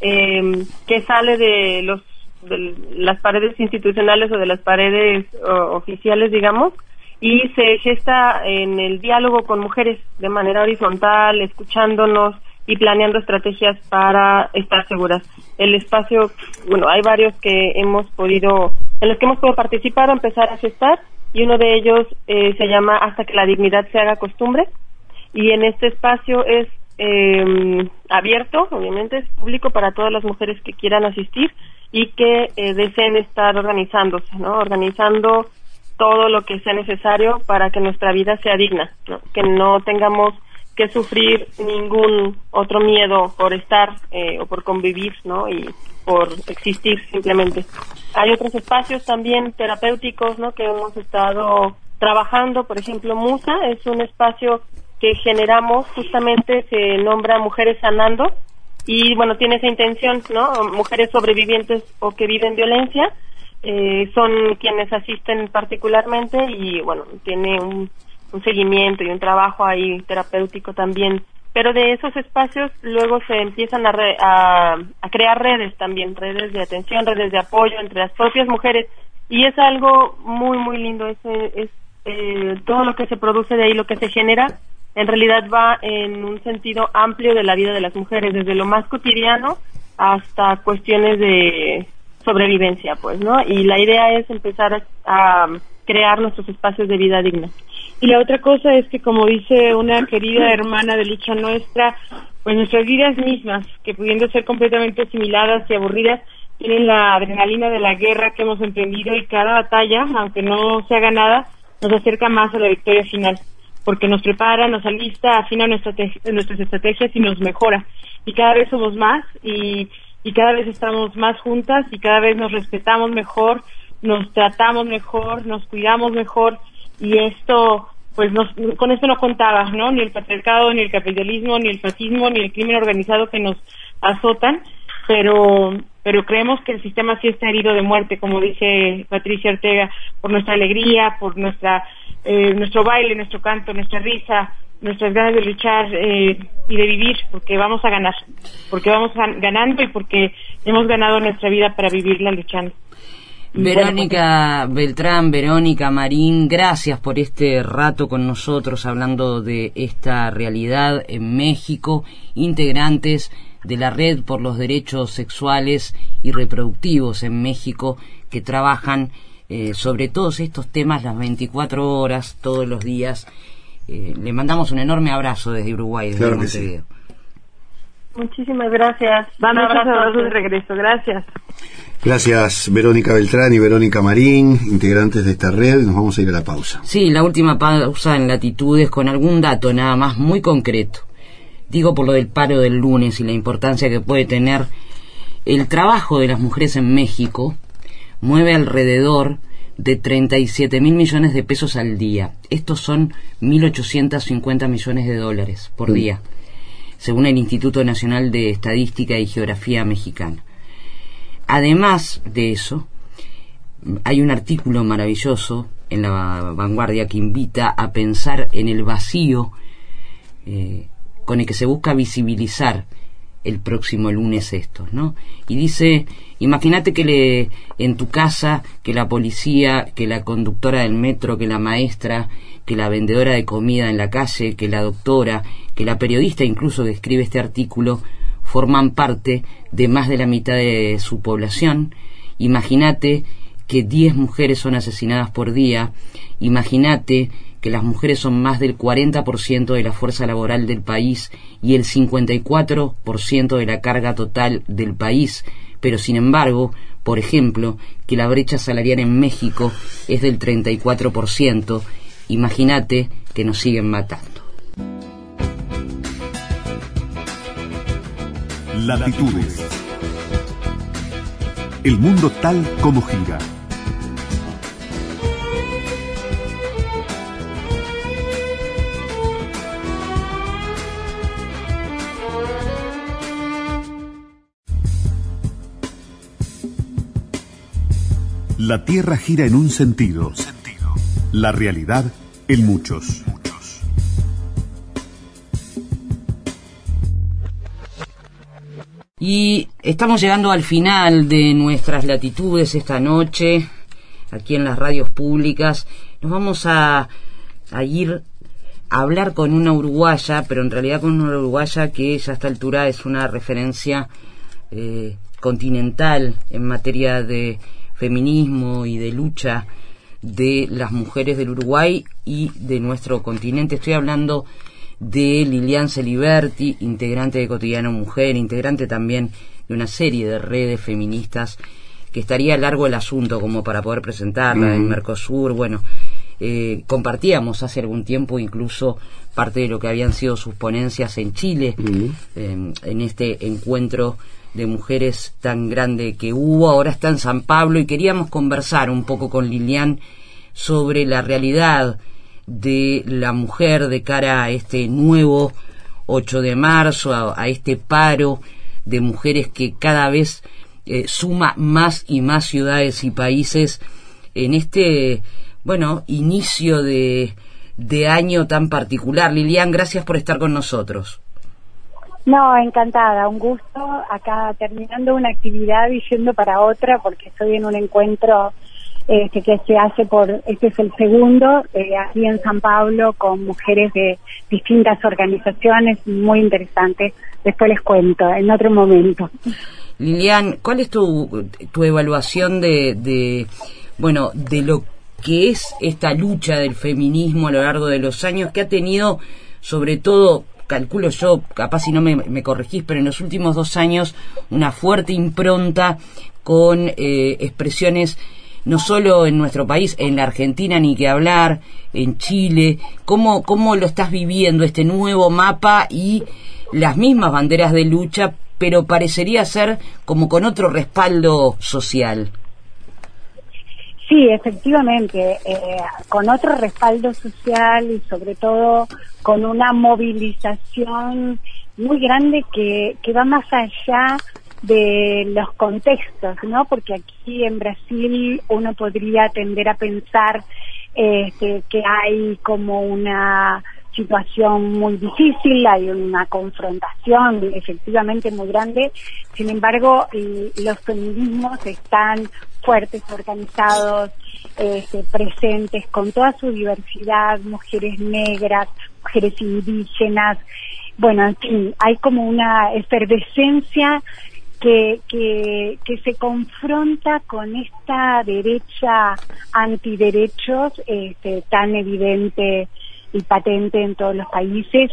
eh, que sale de los de las paredes institucionales o de las paredes oficiales digamos y se gesta en el diálogo con mujeres de manera horizontal escuchándonos y planeando estrategias para estar seguras. El espacio bueno hay varios que hemos podido en los que hemos podido participar empezar a gestar y uno de ellos eh, se llama Hasta que la dignidad se haga costumbre y en este espacio es eh, abierto, obviamente es público para todas las mujeres que quieran asistir y que eh, deseen estar organizándose, ¿no? Organizando todo lo que sea necesario para que nuestra vida sea digna, que no tengamos que sufrir ningún otro miedo por estar eh, o por convivir, ¿no? Y por existir simplemente. Hay otros espacios también terapéuticos, ¿no? Que hemos estado trabajando, por ejemplo, Musa es un espacio que generamos justamente se nombra Mujeres Sanando y bueno tiene esa intención, ¿no? Mujeres sobrevivientes o que viven violencia eh, son quienes asisten particularmente y bueno tiene un un seguimiento y un trabajo ahí terapéutico también. Pero de esos espacios luego se empiezan a, a, crear redes también, redes de atención, redes de apoyo entre las propias mujeres. Y es algo muy, muy lindo. Es, es eh, todo lo que se produce de ahí, lo que se genera, en realidad va en un sentido amplio de la vida de las mujeres, desde lo más cotidiano hasta cuestiones de sobrevivencia, pues, ¿no? Y la idea es empezar a crear nuestros espacios de vida digna. Y la otra cosa es que, como dice una querida hermana de lucha nuestra, pues nuestras vidas mismas, que pudiendo ser completamente asimiladas y aburridas, tienen la adrenalina de la guerra que hemos emprendido y cada batalla, aunque no sea ganada, nos acerca más a la victoria final, porque nos prepara, nos alista, afina nuestras estrategias y nos mejora. Y cada vez somos más y, y cada vez estamos más juntas y cada vez nos respetamos mejor, nos tratamos mejor, nos cuidamos mejor y esto pues con esto no contaba, ¿no? Ni el patriarcado, ni el capitalismo, ni el fascismo, ni el crimen organizado que nos azotan, pero pero creemos que el sistema sí está herido de muerte, como dice Patricia Ortega, por nuestra alegría, por nuestra eh, nuestro baile, nuestro canto, nuestra risa, nuestras ganas de luchar eh, y de vivir, porque vamos a ganar, porque vamos ganando y porque hemos ganado nuestra vida para vivirla luchando. Verónica Beltrán, Verónica Marín, gracias por este rato con nosotros hablando de esta realidad en México, integrantes de la Red por los Derechos Sexuales y Reproductivos en México, que trabajan eh, sobre todos estos temas las 24 horas, todos los días. Eh, le mandamos un enorme abrazo desde Uruguay, desde Montevideo. Muchísimas gracias. Van a abrazo de regreso. Gracias. Gracias Verónica Beltrán y Verónica Marín, integrantes de esta red. Nos vamos a ir a la pausa. Sí, la última pausa en latitudes con algún dato nada más muy concreto. Digo por lo del paro del lunes y la importancia que puede tener el trabajo de las mujeres en México. Mueve alrededor de 37 mil millones de pesos al día. Estos son 1.850 millones de dólares por mm. día, según el Instituto Nacional de Estadística y Geografía Mexicana. además de eso, hay un artículo maravilloso en la vanguardia que invita a pensar en el vacío eh, con el que se busca visibilizar el próximo lunes esto, ¿no? Y dice, imagínate que le, en tu casa, que la policía, que la conductora del metro, que la maestra, que la vendedora de comida en la calle, que la doctora, que la periodista incluso que escribe este artículo, forman parte de más de la mitad de su población. Imagínate que 10 mujeres son asesinadas por día. Imagínate que las mujeres son más del 40% de la fuerza laboral del país y el 54% de la carga total del país. Pero sin embargo, por ejemplo, que la brecha salarial en México es del 34%. Imagínate que nos siguen matando. Latitudes. El mundo tal como gira. La Tierra gira en un sentido. La realidad en muchos. Y estamos llegando al final de nuestras latitudes esta noche, aquí en las radios públicas. Nos vamos a, ir a hablar con una uruguaya, pero en realidad con una uruguaya que ya a esta altura es una referencia eh, continental en materia de feminismo y de lucha de las mujeres del Uruguay y de nuestro continente. Estoy hablando Lilian Celiberti, integrante de Cotidiano Mujer, integrante también de una serie de redes feministas, que estaría largo el asunto como para poder presentarla en Mercosur. Bueno, eh, compartíamos hace algún tiempo incluso parte de lo que habían sido sus ponencias en Chile, en este encuentro de mujeres tan grande que hubo, ahora está en San Pablo y queríamos conversar un poco con Lilian sobre la realidad de la mujer de cara a este nuevo 8 de marzo, a, este paro de mujeres que cada vez eh, suma más y más ciudades y países en este, bueno, inicio de, de año tan particular. Lilian, gracias por estar con nosotros. No, encantada, un gusto. Acá terminando una actividad y yendo para otra porque estoy en un encuentro este, que se hace por, este es el segundo, eh, aquí en San Pablo con mujeres de distintas organizaciones, muy interesante. Después les cuento, en otro momento. Lilian, ¿cuál es tu, tu evaluación de, de, bueno, de lo que es esta lucha del feminismo a lo largo de los años que ha tenido, sobre todo, calculo yo, capaz si no me, me corregís, pero en los últimos dos años una fuerte impronta con eh, expresiones no solo en nuestro país, en la Argentina ni que hablar, en Chile, ¿cómo, cómo lo estás viviendo este nuevo mapa y las mismas banderas de lucha, pero parecería ser como con otro respaldo social? Sí, efectivamente, eh, con otro respaldo social y sobre todo con una movilización muy grande que, que va más allá de los contextos, ¿no? Porque aquí en Brasil uno podría tender a pensar este, que hay como una situación muy difícil, hay una confrontación efectivamente muy grande, sin embargo los feminismos están fuertes, organizados, este, presentes con toda su diversidad, mujeres negras, mujeres indígenas, bueno, en fin, hay como una efervescencia que, que, que se confronta con esta derecha antiderechos este, tan evidente y patente en todos los países.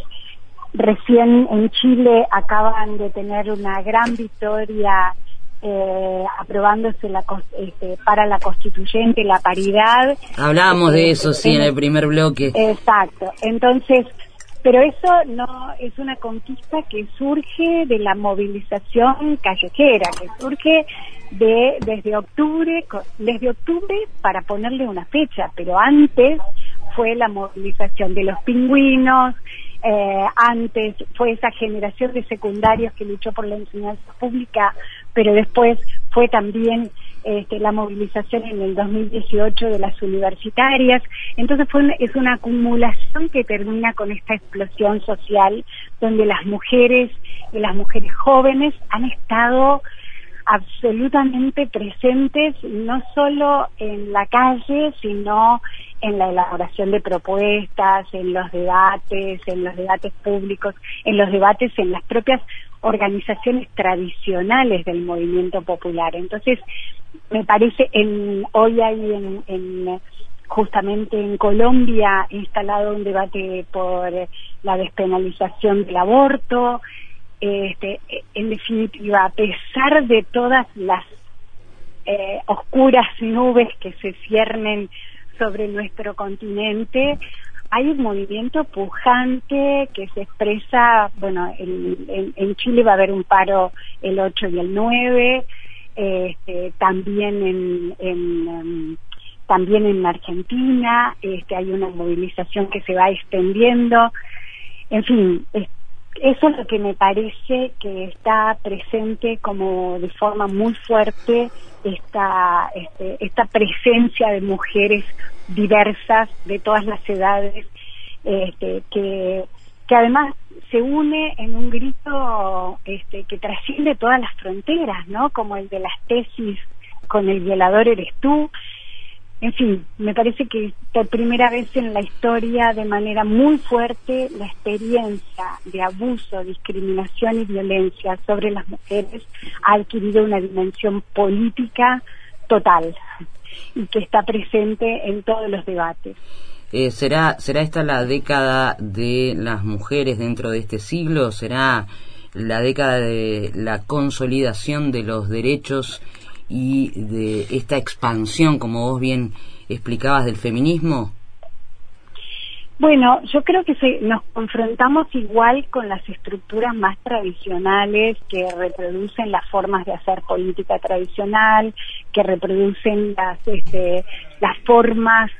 Recién en Chile acaban de tener una gran victoria eh, aprobándose la, este, para la constituyente la paridad. Hablábamos de eso, sí, en el primer bloque. Exacto. Entonces, pero eso no es una conquista que surge de la movilización callejera, que surge de desde octubre, desde octubre para ponerle una fecha, pero antes fue la movilización de los pingüinos, eh, antes fue esa generación de secundarios que luchó por la enseñanza pública, pero después fue también este, la movilización en el 2018 de las universitarias. Entonces fue es una acumulación que termina con esta explosión social donde las mujeres y las mujeres jóvenes han estado absolutamente presentes no solo en la calle, sino en la elaboración de propuestas, en los debates, en los debates públicos, en los debates en las propias organizaciones tradicionales del movimiento popular. Entonces, me parece, en, hoy hay en, justamente en Colombia instalado un debate por la despenalización del aborto. Este, en definitiva, a pesar de todas las eh, oscuras nubes que se ciernen sobre nuestro continente, hay un movimiento pujante que se expresa, bueno, en, en Chile va a haber un paro el 8 y el 9, este, también en, em, también en Argentina este, hay una movilización que se va extendiendo. En fin eso es lo que me parece que está presente como de forma muy fuerte esta este, esta presencia de mujeres diversas de todas las edades este, que que además se une en un grito este, que trasciende todas las fronteras, ¿no? Como el de las tesis con el violador eres tú. En fin, me parece que por primera vez en la historia, de manera muy fuerte, la experiencia de abuso, discriminación y violencia sobre las mujeres ha adquirido una dimensión política total y que está presente en todos los debates. Eh, ¿será, ¿Será esta la década de las mujeres dentro de este siglo? ¿Será la década de la consolidación de los derechos y de esta expansión, como vos bien explicabas, del feminismo? Bueno, yo creo que se, nos confrontamos igual con las estructuras más tradicionales que reproducen las formas de hacer política tradicional, que reproducen las, este, las formas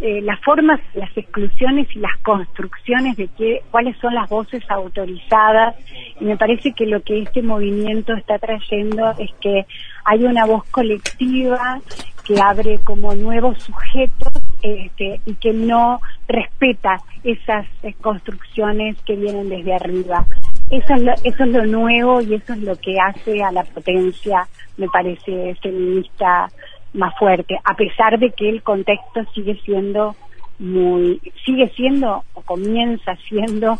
eh, las formas, las exclusiones y las construcciones de qué, cuáles son las voces autorizadas y me parece que lo que este movimiento está trayendo es que hay una voz colectiva que abre como nuevos sujetos este, y que no respeta esas eh, construcciones que vienen desde arriba. Eso es, lo, eso es lo nuevo y eso es lo que hace a la potencia, me parece, feminista más fuerte, a pesar de que el contexto sigue siendo muy, sigue siendo o comienza siendo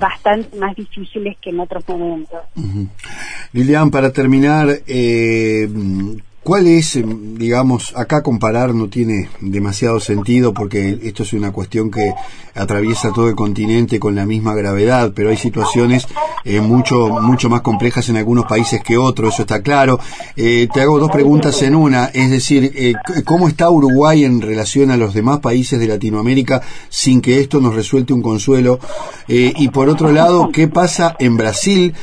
bastante más difíciles que en otros momentos. Lilian, para terminar, eh, ¿Cuál es, em, digamos, acá comparar no tiene demasiado sentido porque esto es una cuestión que atraviesa todo el continente con la misma gravedad, pero hay situaciones eh, mucho mucho más complejas en algunos países que otros, eso está claro. Eh, te hago dos preguntas en una, es decir, eh, ¿cómo está Uruguay en relación a los demás países de Latinoamérica sin que esto nos resuelte un consuelo? y por otro lado, ¿qué pasa en Brasil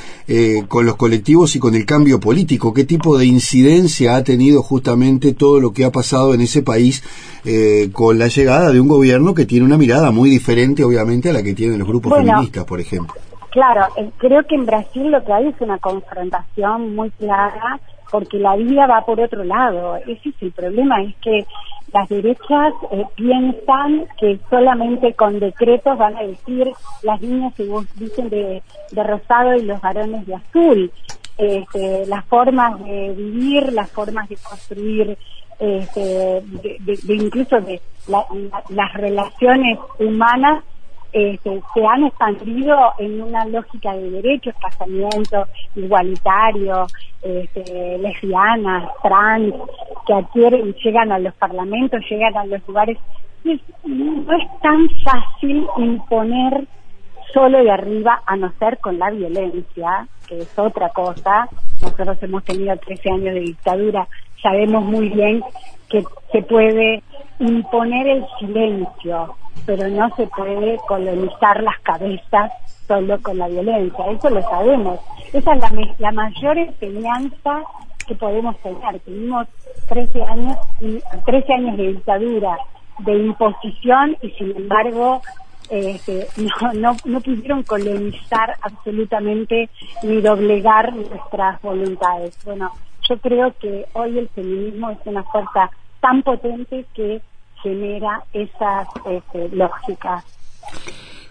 con los colectivos y con el cambio político? ¿Qué tipo de incidencia ha tenido justamente todo lo que ha pasado en ese país eh, con la llegada de un gobierno que tiene una mirada muy diferente, obviamente, a la que tienen los grupos feministas, por ejemplo. Claro, eh, creo que en Brasil lo que hay es una confrontación muy clara porque la vida va por otro lado. Ese es el problema, es que las derechas eh, piensan que solamente con decretos van a decir las niñas que vos dicen de, de rosado y los varones de azul este, las formas de vivir, las formas de construir, este, de, incluso de las relaciones humanas este, se han expandido en una lógica de derechos, casamiento igualitario, este, lesbianas, trans, que adquieren, llegan a los parlamentos, llegan a los lugares. no es tan fácil imponer solo de arriba, a no ser con la violencia, que es otra cosa. Nosotros hemos tenido 13 años de dictadura, sabemos muy bien que se puede imponer el silencio, pero no se puede colonizar las cabezas solo con la violencia, eso lo sabemos. Esa es la, la mayor enseñanza que podemos tener. Tuvimos 13 años, 13 años de dictadura, de imposición y sin embargo este, no, no, no pudieron colonizar absolutamente ni doblegar nuestras voluntades. Bueno, yo creo que hoy el feminismo es una fuerza tan potente que genera esas este, lógicas.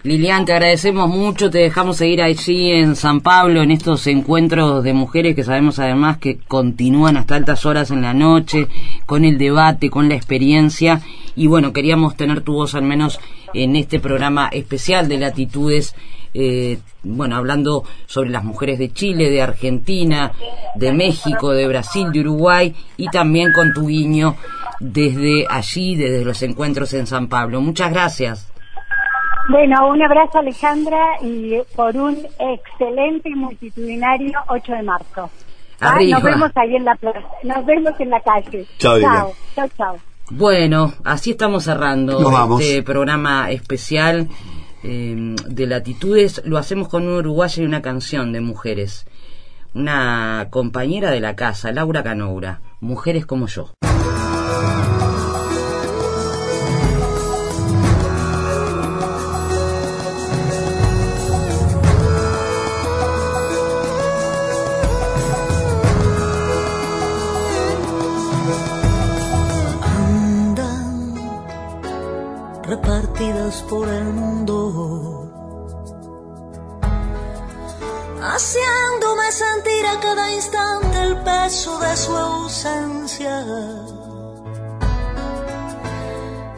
Lilian, te agradecemos mucho, te dejamos seguir allí en San Pablo, en estos encuentros de mujeres que sabemos además que continúan hasta altas horas en la noche, con el debate, con la experiencia, y bueno, queríamos tener tu voz al menos en este programa especial de Latitudes, eh, bueno, hablando sobre las mujeres de Chile, de Argentina, de México, de Brasil, de Uruguay, y también con tu guiño desde allí, desde los encuentros en San Pablo. Muchas gracias. Bueno, un abrazo Alejandra y por un excelente y multitudinario 8 de marzo. ¿Ah? Nos vemos ahí en la plaza, nos vemos en la calle. Chao, chao, chao, chao. Bueno, así estamos cerrando este programa especial eh, de Latitudes. Lo hacemos con un uruguayo y una canción de mujeres. Una compañera de la casa, Laura Canoura. Mujeres como yo. Por el mundo, haciéndome sentir a cada instante el peso de su ausencia.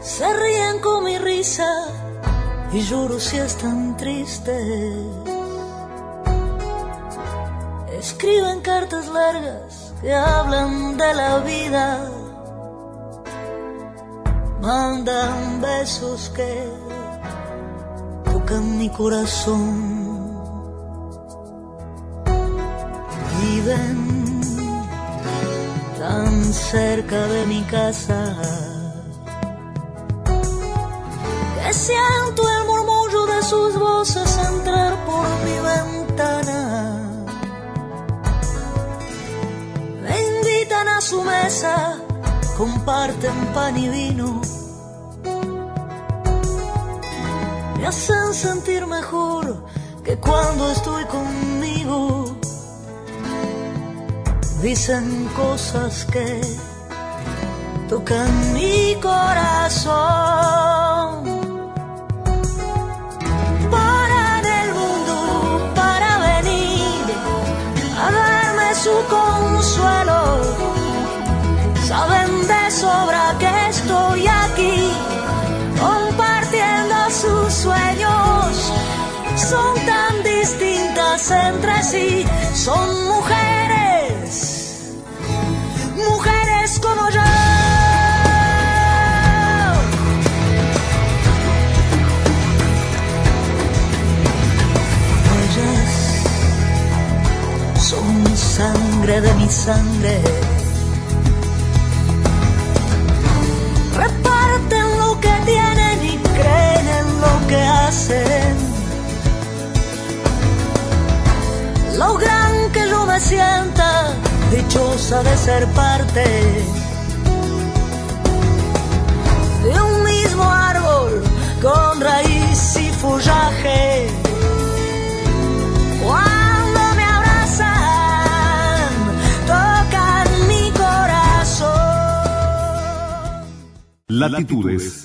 Se ríen con mi risa y lloro si están tristes. Escriben cartas largas que hablan de la vida mandan besos que tocan mi corazón. Viven tan cerca de mi casa que siento el murmullo de sus voces entrar por mi ventana. Me invitan a su mesa comparten pan y vino, me hacen sentir mejor que cuando estoy conmigo. Dicen cosas que tocan mi corazón. Para el mundo, para venir a darme su consuelo Saben de sobra que Son tan distintas entre sí, son mujeres, mujeres como yo. Ellas son sangre de mi sangre Logran que yo me sienta dichosa de ser parte de un mismo árbol con raíz y follaje. Cuando me abrazan, tocan mi corazón. Latitudes